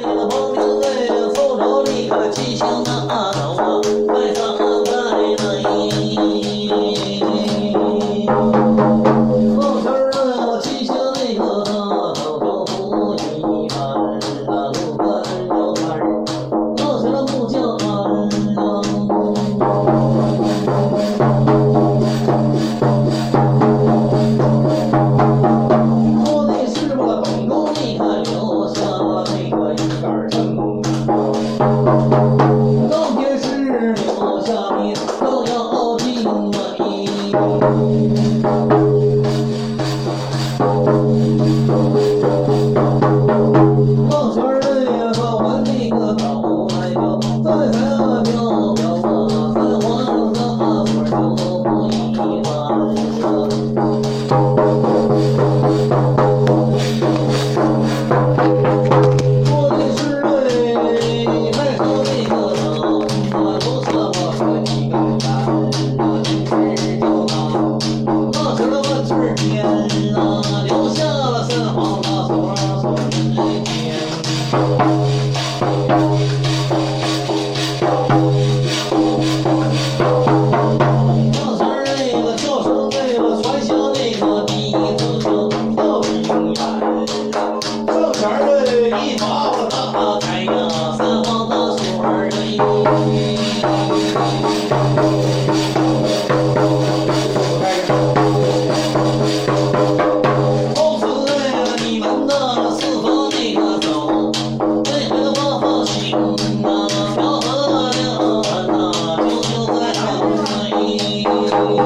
那个包面嘞，凑着你个吉祥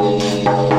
Thank you.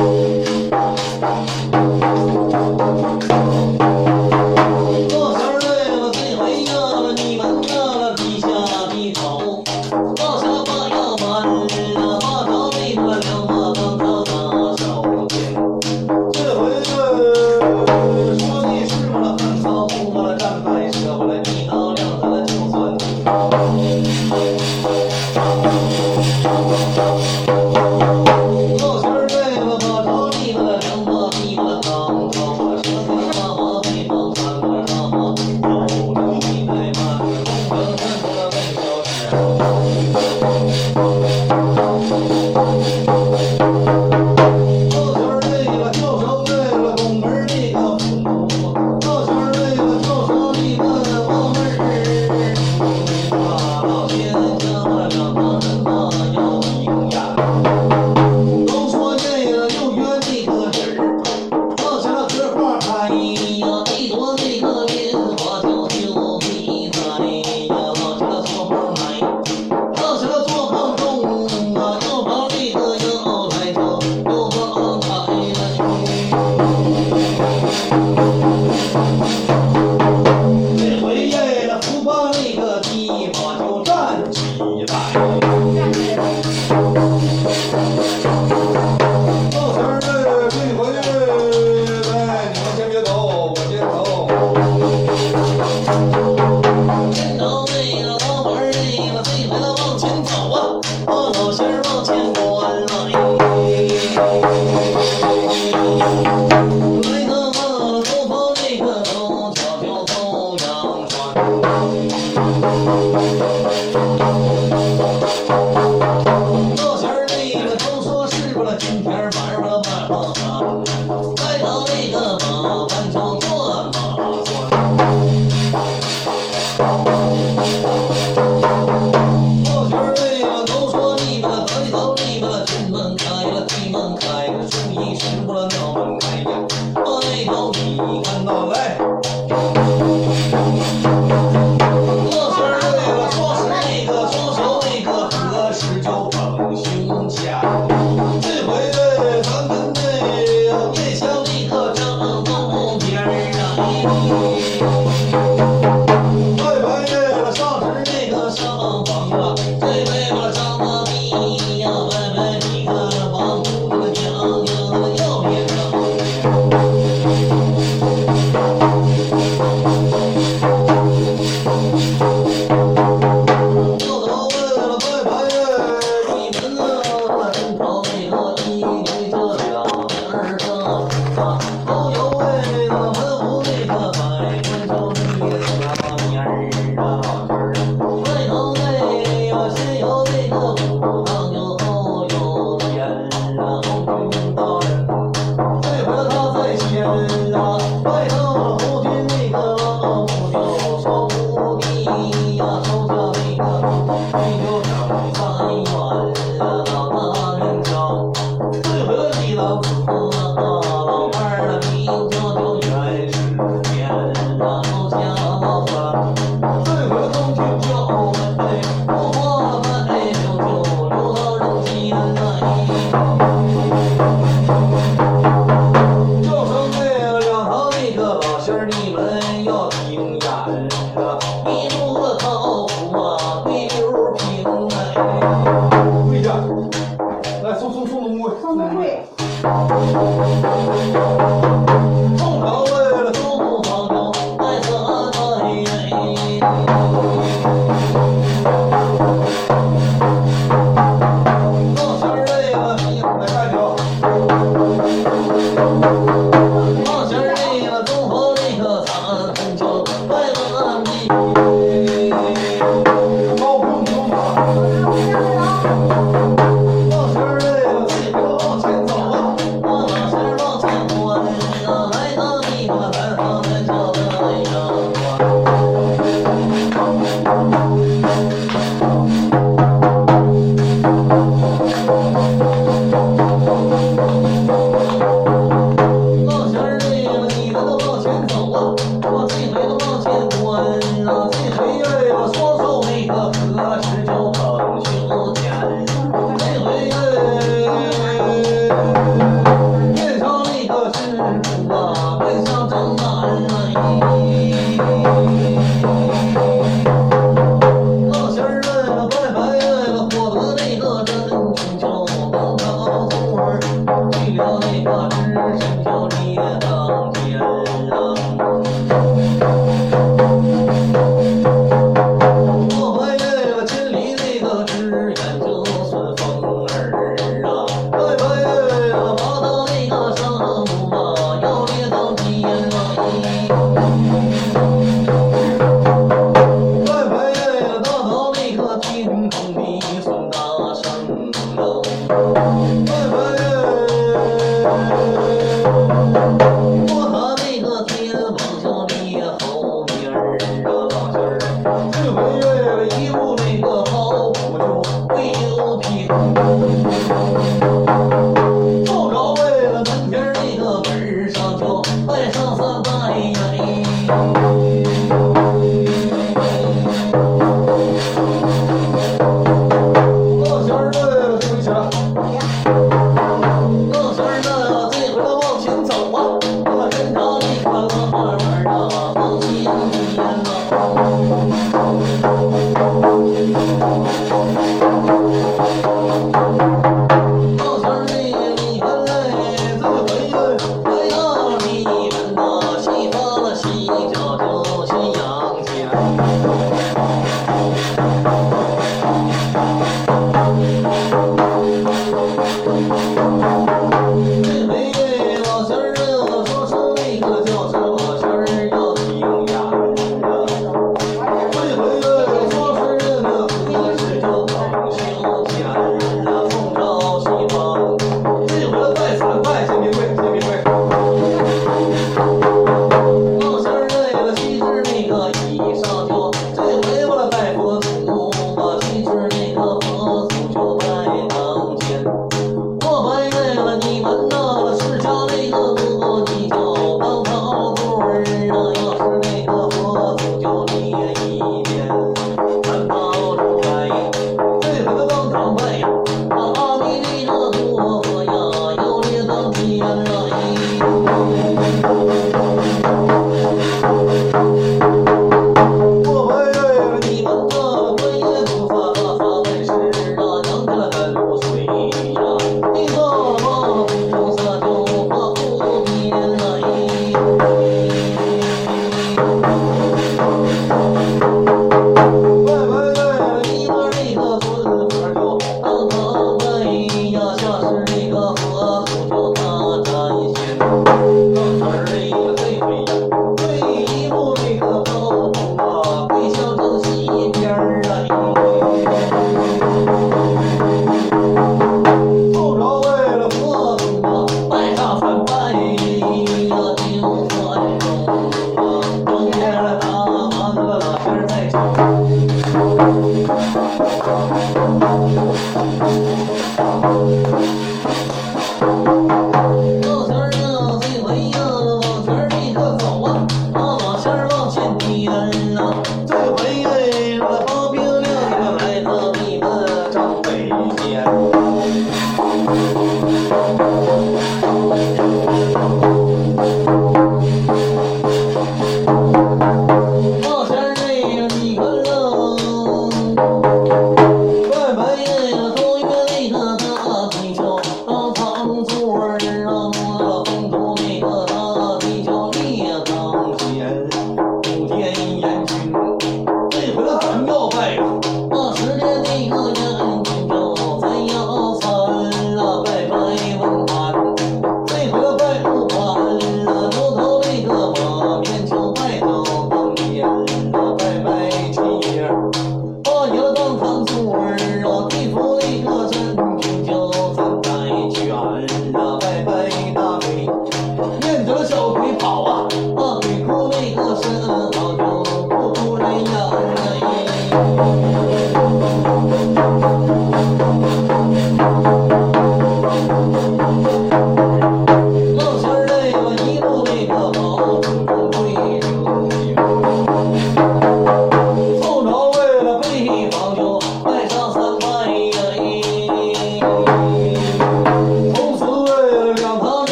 Thank you.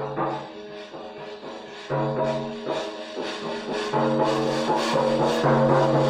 Thank you.